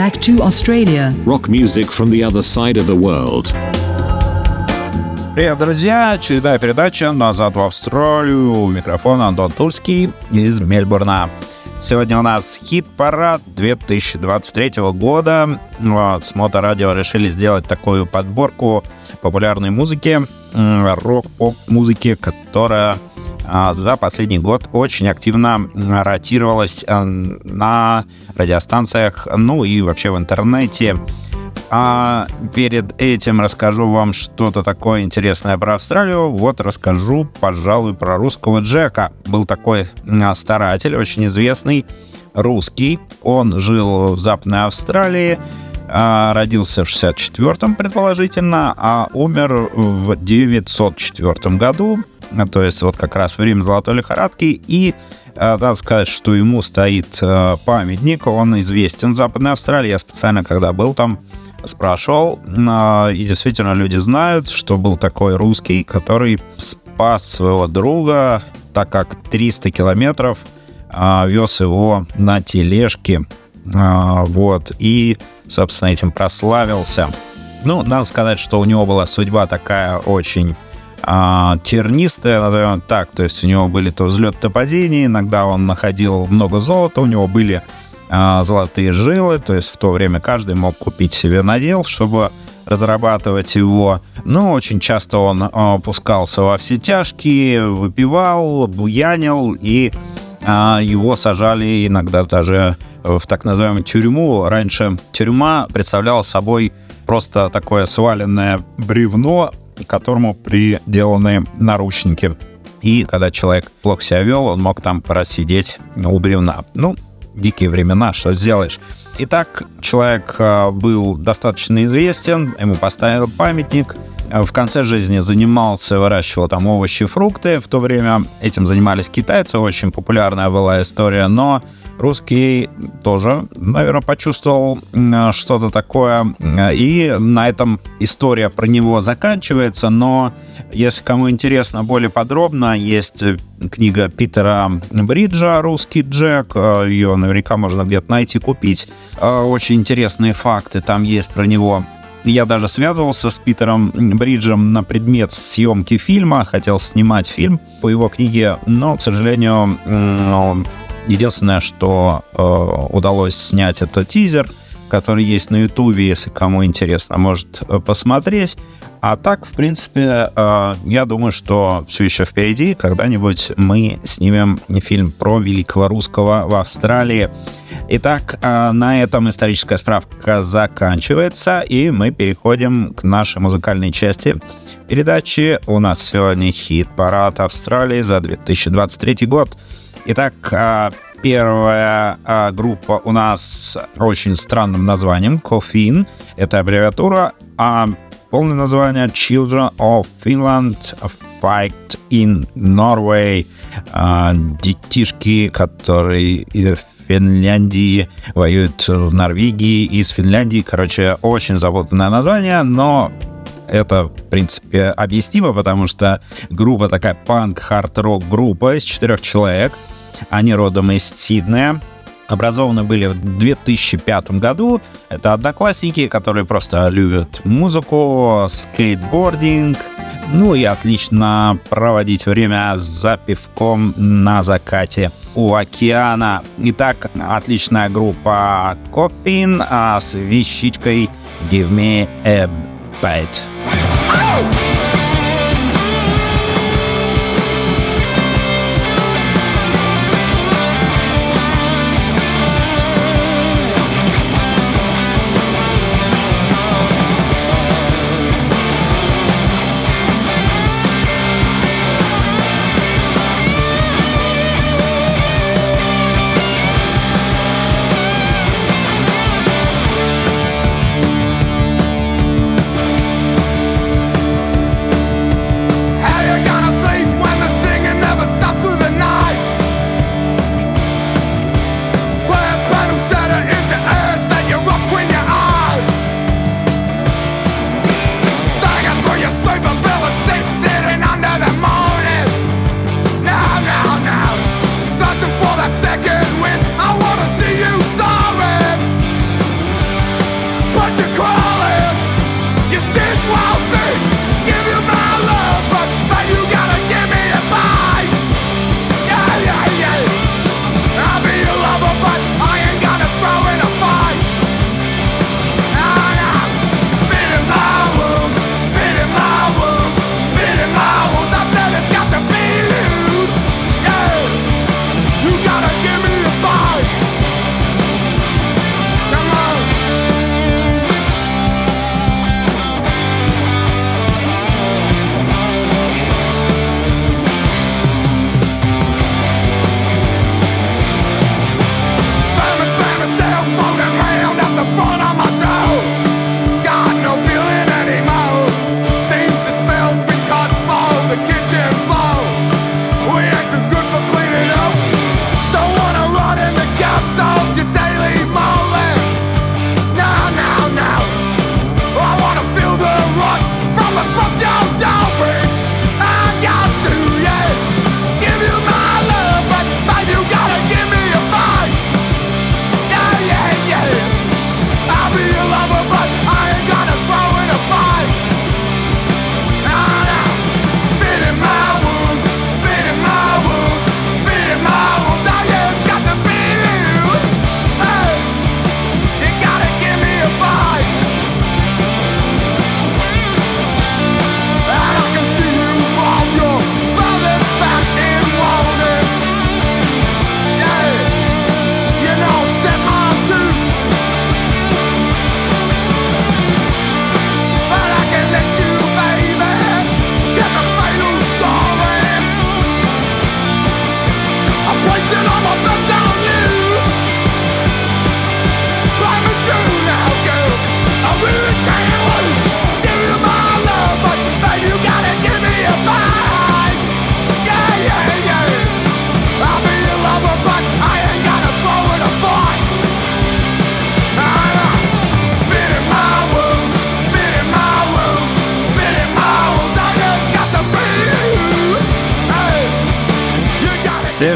Back to Australia. Rock music from the other side of the world. Привет, друзья! Очередная передача «Назад в Австралию». У микрофона Антон Тульский из Мельбурна. Сегодня у нас хит-парад 2023 года. Вот, с Моторадио решили сделать такую подборку популярной музыки, рок-поп-музыки, которая за последний год очень активно ротировалась а, на радиостанциях, ну и вообще в интернете. А перед этим расскажу вам что-то такое интересное про Австралию. Вот расскажу, пожалуй, про русского Джека. Был такой старатель, очень известный, русский. Он жил в Западной Австралии, а, родился в 64-м, предположительно, а умер в 904 году, то есть вот как раз время золотой лихорадки, и а, надо сказать, что ему стоит а, памятник, он известен в Западной Австралии, я специально, когда был там, спрашивал, и действительно люди знают, что был такой русский, который спас своего друга, так как 300 километров вез его на тележке, вот, и собственно, этим прославился. Ну, надо сказать, что у него была судьба такая очень а, тернистая, назовем так. То есть у него были то взлет, то падение. Иногда он находил много золота, у него были а, золотые жилы. То есть в то время каждый мог купить себе надел, чтобы разрабатывать его. Но очень часто он а, опускался во все тяжкие, выпивал, буянил, и а, его сажали иногда даже в так называемую тюрьму. Раньше тюрьма представляла собой просто такое сваленное бревно, которому приделаны наручники. И когда человек плохо себя вел, он мог там просидеть у бревна. Ну, дикие времена, что сделаешь. Итак, человек а, был достаточно известен, ему поставил памятник. В конце жизни занимался, выращивал там овощи, фрукты. В то время этим занимались китайцы, очень популярная была история, но русский тоже, наверное, почувствовал что-то такое. И на этом история про него заканчивается. Но если кому интересно более подробно, есть книга Питера Бриджа «Русский Джек». Ее наверняка можно где-то найти, купить. Очень интересные факты там есть про него. Я даже связывался с Питером Бриджем на предмет съемки фильма, хотел снимать фильм по его книге, но, к сожалению, Единственное, что э, удалось снять, это тизер, который есть на Ютубе, если кому интересно, может э, посмотреть. А так, в принципе, э, я думаю, что все еще впереди. Когда-нибудь мы снимем фильм про великого русского в Австралии. Итак, э, на этом историческая справка заканчивается, и мы переходим к нашей музыкальной части передачи. У нас сегодня хит-парад Австралии за 2023 год. Итак, а, первая а, группа у нас очень странным названием Coffin. Это аббревиатура, а полное название Children of Finland Fight in Norway. А, детишки, которые из Финляндии воюют в Норвегии, из Финляндии. Короче, очень запутанное название, но это, в принципе, объяснимо, потому что группа такая панк-хард-рок группа из четырех человек. Они родом из Сиднея. Образованы были в 2005 году. Это одноклассники, которые просто любят музыку, скейтбординг, ну и отлично проводить время за пивком на закате у океана. Итак, отличная группа Coffin а с вещичкой Give Me a Bite.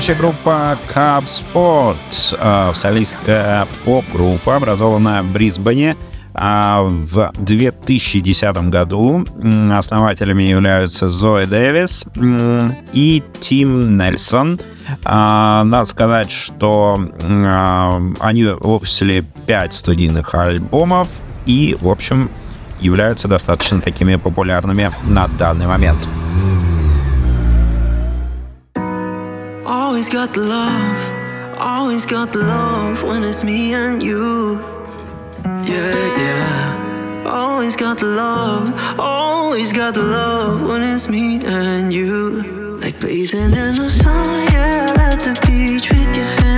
Следующая группа Cub Sport, э, австралийская поп-группа, образованная в Брисбене а в 2010 году. Основателями являются Зои Дэвис и Тим Нельсон. А, надо сказать, что а, они выпустили 5 студийных альбомов и, в общем, являются достаточно такими популярными на данный момент. Always got the love, always got the love when it's me and you. Yeah, yeah. Always got the love, always got the love when it's me and you. Like blazing in the sun, yeah, at the beach with your hands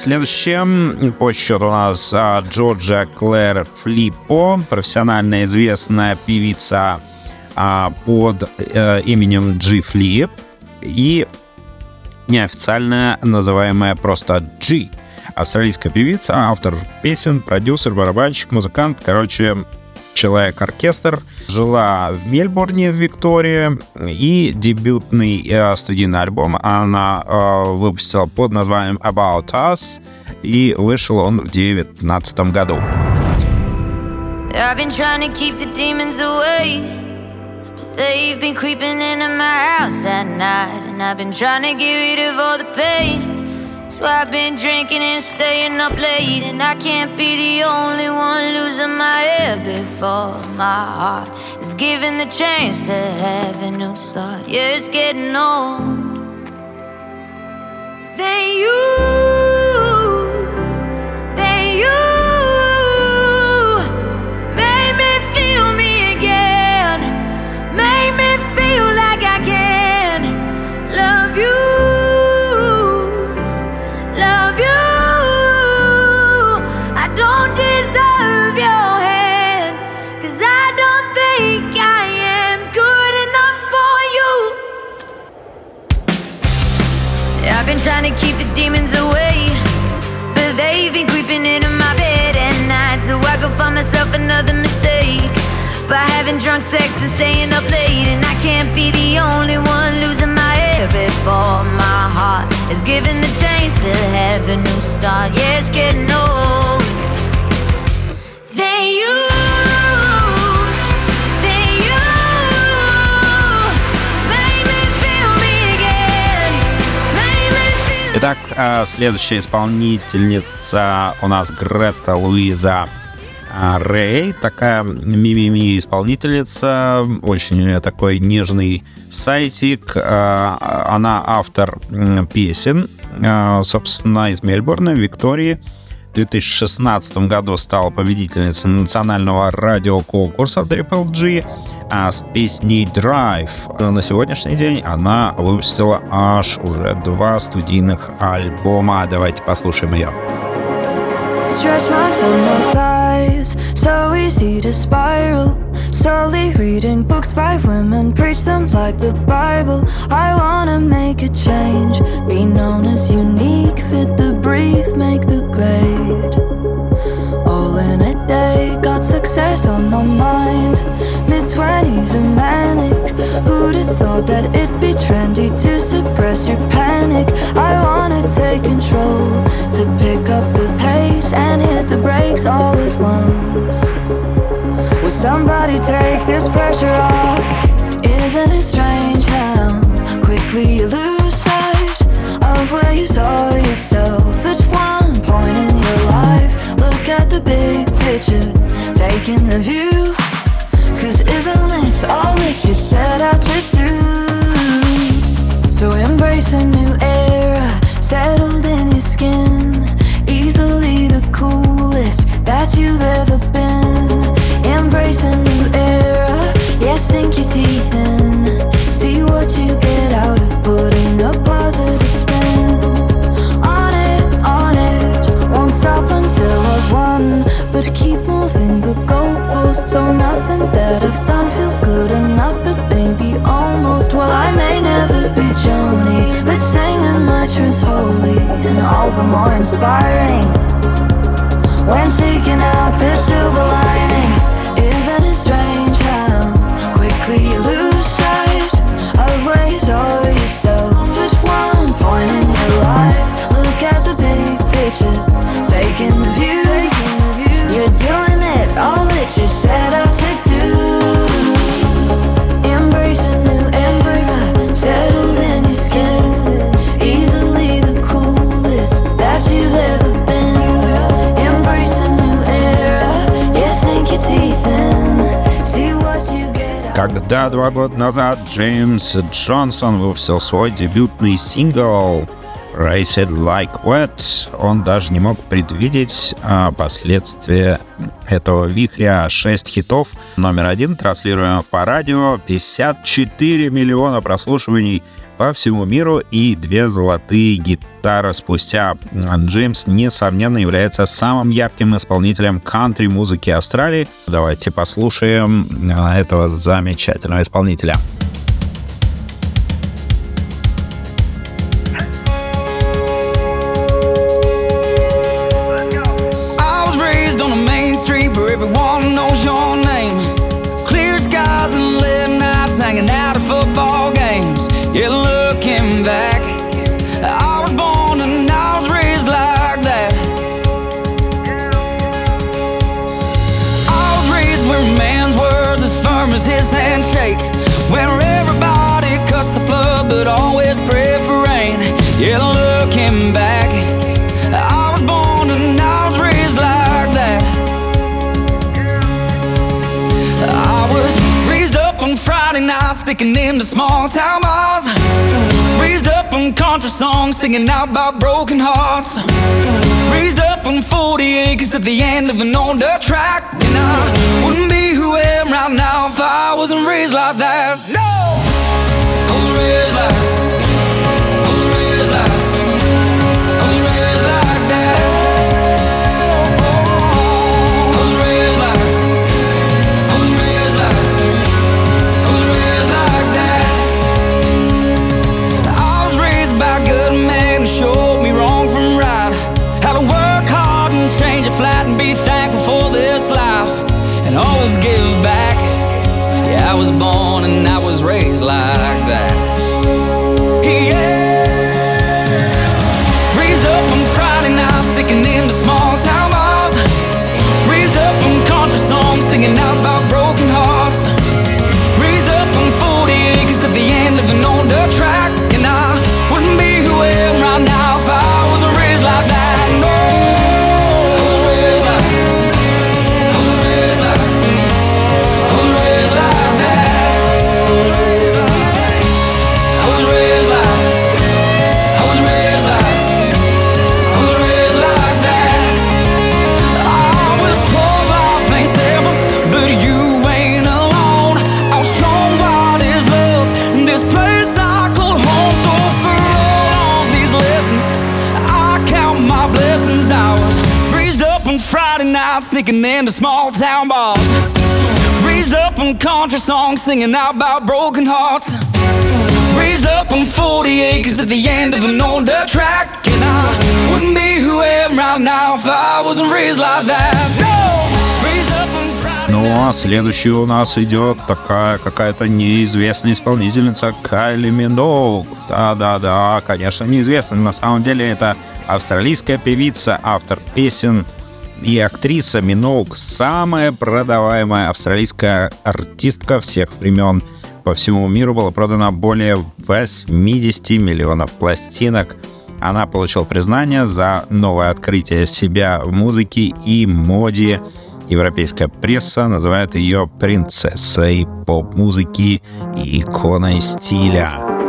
следующим по счету у нас а, Джорджа Клэр Флиппо, профессионально известная певица а, под э, именем G Flip и неофициально называемая просто G. Австралийская певица, автор песен, продюсер, барабанщик, музыкант, короче, человек-оркестр. Жила в Мельбурне, в Виктории, и дебютный э, студийный альбом она э, выпустила под названием About Us, и вышел он в 2019 году. I've been trying to keep the demons away. But they've been creeping into my house at night. And I've been trying to get rid of all the pain. So I've been drinking and staying up late. And I can't be the only one losing my head before my heart is given the chance to have a new start. Yeah, it's getting old. Then you, drunk sex and staying up late. And I can't be the only one losing my head before my heart is given the chance to have a new start. Yeah, it's getting old. Then you. then you make me feel me again. Make me feel Итак, а, следующая исполнительница у нас Грета Луиза А, Рэй, такая мимими исполнительница, очень у нее такой нежный сайтик. А, Она автор песен, а, собственно, из Мельбурна, Виктории. в 2016 году стала победительницей национального радиоконкурса Triple G, а с песней Drive на сегодняшний день она выпустила аж уже два студийных альбома. Давайте послушаем ее. Thighs, so easy to spiral. Slowly reading books by women, preach them like the Bible. I wanna make a change, be known as unique, fit the brief, make the grade. All in a day, got success on my mind. Mid 20s and manic. Who'd have thought that it'd be trendy to suppress your panic? I wanna take control, to pick up all at once. Would somebody take this pressure off? Isn't it strange how quickly you lose sight of where you saw yourself at one point in your life? Look at the big picture, taking the view. Cause isn't this all that you set out to do? So embrace a new era, settled in that you've ever been. Embrace a new era, yeah, sink your teeth in. See what you get out of putting a positive spin. On it, on it, won't stop until I've won. But keep moving the goalposts, so nothing that I've done feels good enough. But maybe almost, well, I may never be Joni, but singing my truth's holy and all the more inspiring. When seeking out the silver lining, Когда два года назад Джеймс Джонсон выпустил свой дебютный сингл Race It Like Wet, он даже не мог предвидеть а, последствия этого вихря. Шесть хитов, номер один, транслируемых по радио, 54 миллиона прослушиваний по всему миру и две золотые гитары спустя. Джеймс, несомненно, является самым ярким исполнителем кантри-музыки Австралии. Давайте послушаем а, этого замечательного исполнителя. Songs, singing out about broken hearts. Raised up on 40 acres at the end of an old track. And I wouldn't be who I am right now if I wasn't raised like that. No! I was raised like country songs, singing out about broken hearts. Raised up on 40 acres at the end of an old dirt track. And I wouldn't be who I am right now if I wasn't raised like that. No! Ну а следующий у нас идет такая какая-то неизвестная исполнительница Кайли Миноуг. Да-да-да, конечно, неизвестная. На самом деле это австралийская певица, автор песен и актриса Миноуг. Самая продаваемая австралийская артистка всех времен. По всему миру было продано более 80 миллионов пластинок. Она получила признание за новое открытие себя в музыке и моде. Европейская пресса называет ее принцессой поп-музыки и иконой стиля.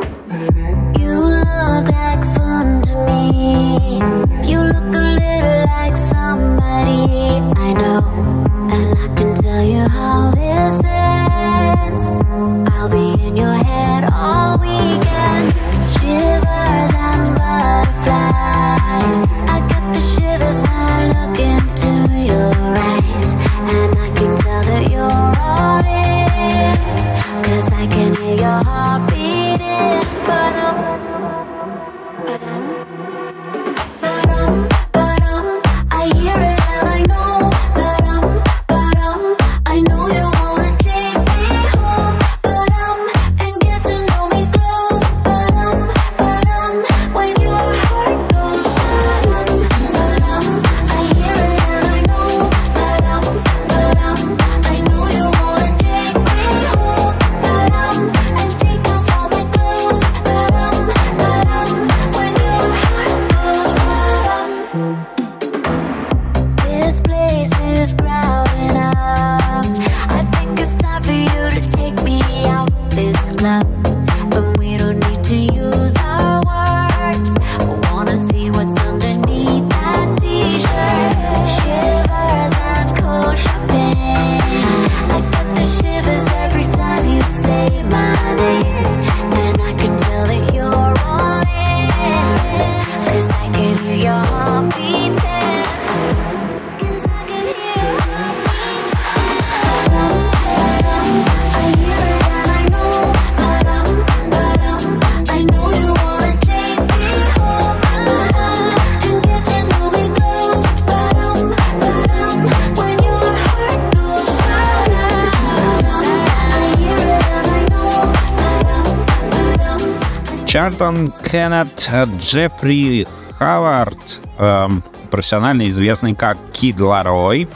Чартон Кеннет Джеффри Хавард, эм, профессионально известный как Кид Ларой,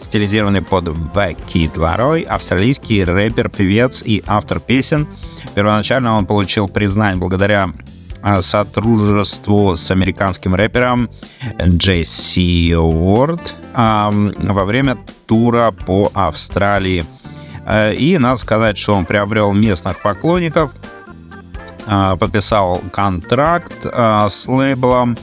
стилизированный под Kid Laroi, австралийский рэпер, певец и автор песен. Первоначально он получил признание благодаря э, сотрудничеству с американским рэпером Джесси Уорд эм, во время тура по Австралии. Э, И надо сказать, что он приобрел местных поклонников, а, подписал контракт а, с лейблом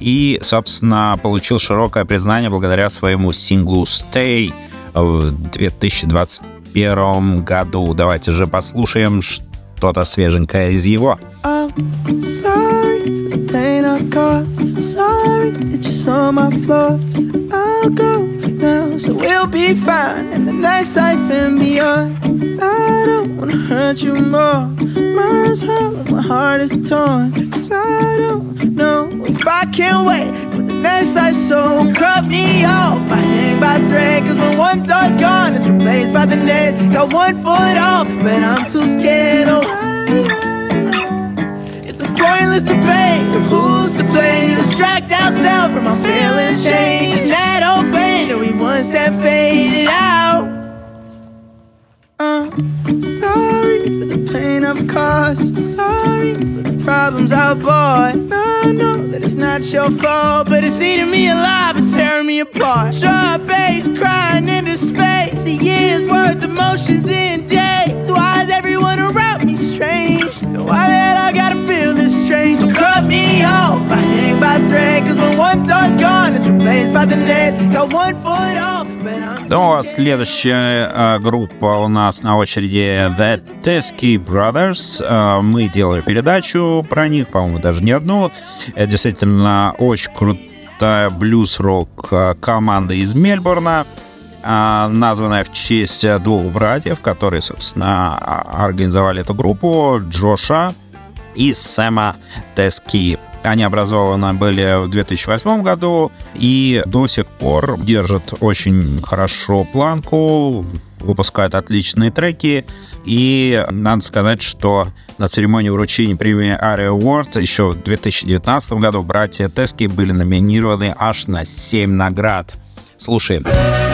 и, собственно, получил широкое признание благодаря своему синглу Stay в 2021 году. Давайте же послушаем что-то свеженькое из его. Sorry. I don't wanna hurt you more. Mine's hollow, my heart is torn. Cause I don't know if I can wait for the next life, so cut me off. I hang by thread, cause when one thought's gone, it's replaced by the next. Got one foot off, but I'm too scared. Oh, it's a pointless debate of who's to blame. Distract ourselves from our feelings change. And that old flame that we once had faded out. I'm sorry for the pain I've caused. Sorry for the problems oh I brought. I know that it's not your fault, but it's eating me alive and tearing me apart. Sharp bass crying into space. A year's worth of emotions in days. Why is everyone around me strange? Why strange, so cut me off. I hang by thread, cause when one thought's gone, it's replaced by the next. Got one foot off. Ну, а следующая э, группа у нас на очереди The Teskey Brothers. Э, мы делали передачу про них, по-моему, даже не одну. Это действительно очень крутая блюз-рок команда из Мельбурна, э, названная в честь двух братьев, которые, собственно, организовали эту группу. Джоша и Сэма Тески. Они образованы были в 2008 году и до сих пор держат очень хорошо планку, выпускают отличные треки. И надо сказать, что на церемонии вручения премии Ари Award еще в 2019 году братья Тески были номинированы аж на 7 наград. Слушаем. Слушаем.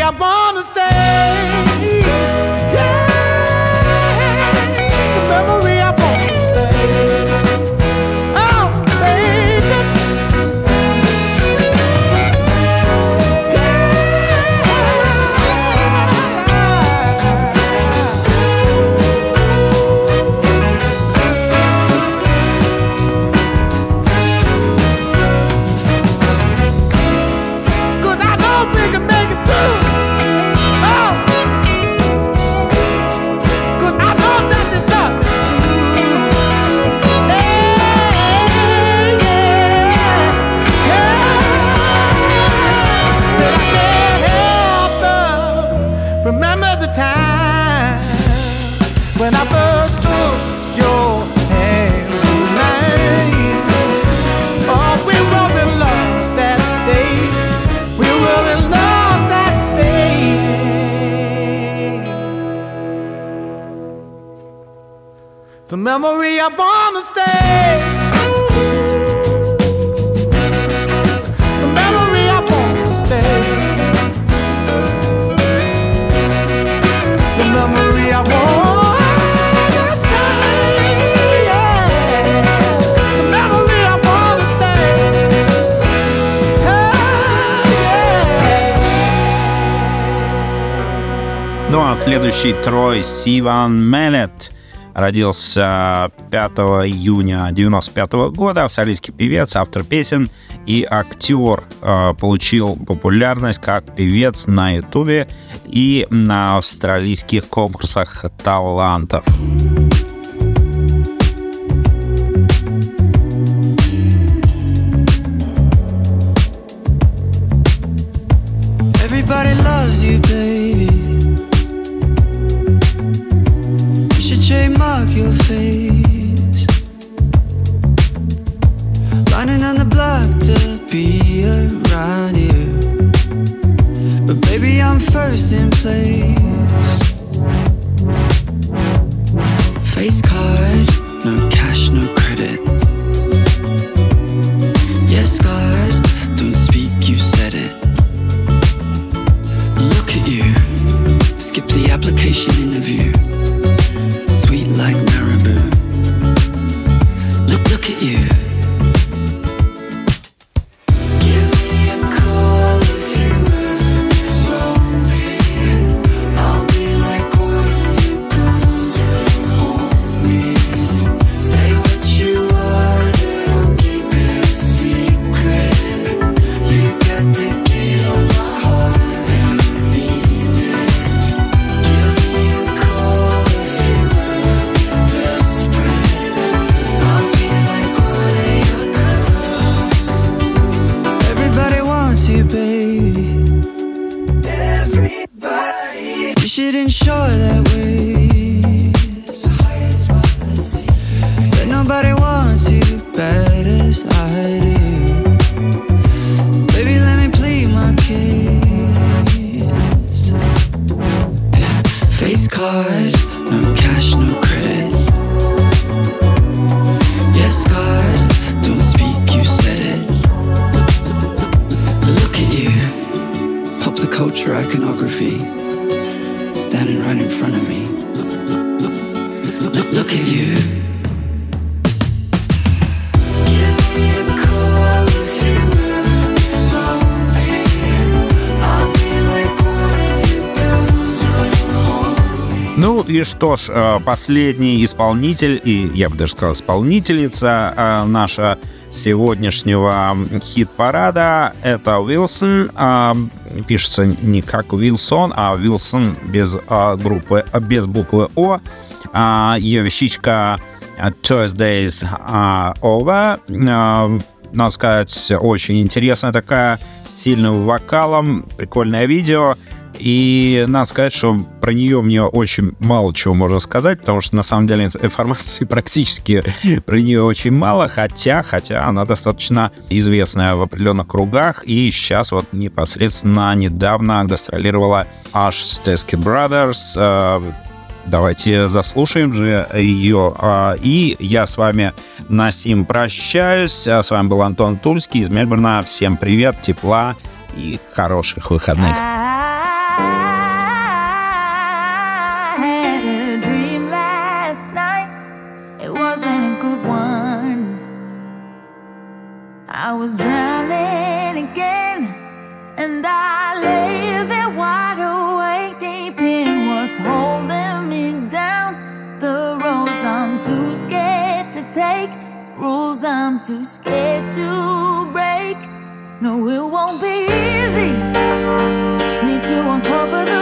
I wanna stay. For memory, I born to stay. Ну а следующий Трой Сиван Мелет – родился 5 июня 1995 года, австралийский певец, автор песен и актер. Э, получил популярность как певец на Ютубе и на австралийских конкурсах талантов. Everybody loves you, baby. Lining on the block to be around you. But baby, I'm first in place. Face card, should ensure that ways. That nobody wants you bad as I do. Что ж, э, последний исполнитель, и я бы даже сказал исполнительница э, наша сегодняшнего хит-парада, это Уилсон. А, Пишется не как Уилсон, а Уилсон без группы, без буквы О. Ее вещичка Thursdays are Over. Надо сказать, очень интересная такая, сильным вокалом, прикольное видео. И надо сказать, что про нее мне очень мало чего можно сказать, потому что на самом деле информации практически про нее очень мало, хотя, хотя она достаточно известная в определенных кругах, и сейчас вот непосредственно недавно гастролировала аж с Teskey Brothers, э, Давайте заслушаем же ее. А, И я с вами, Насим, прощаюсь. А С вами был Антон Тульский из Мельбурна. Всем привет, тепла и хороших выходных. To take, rules I'm too scared to break. No, it won't be easy. Need to uncover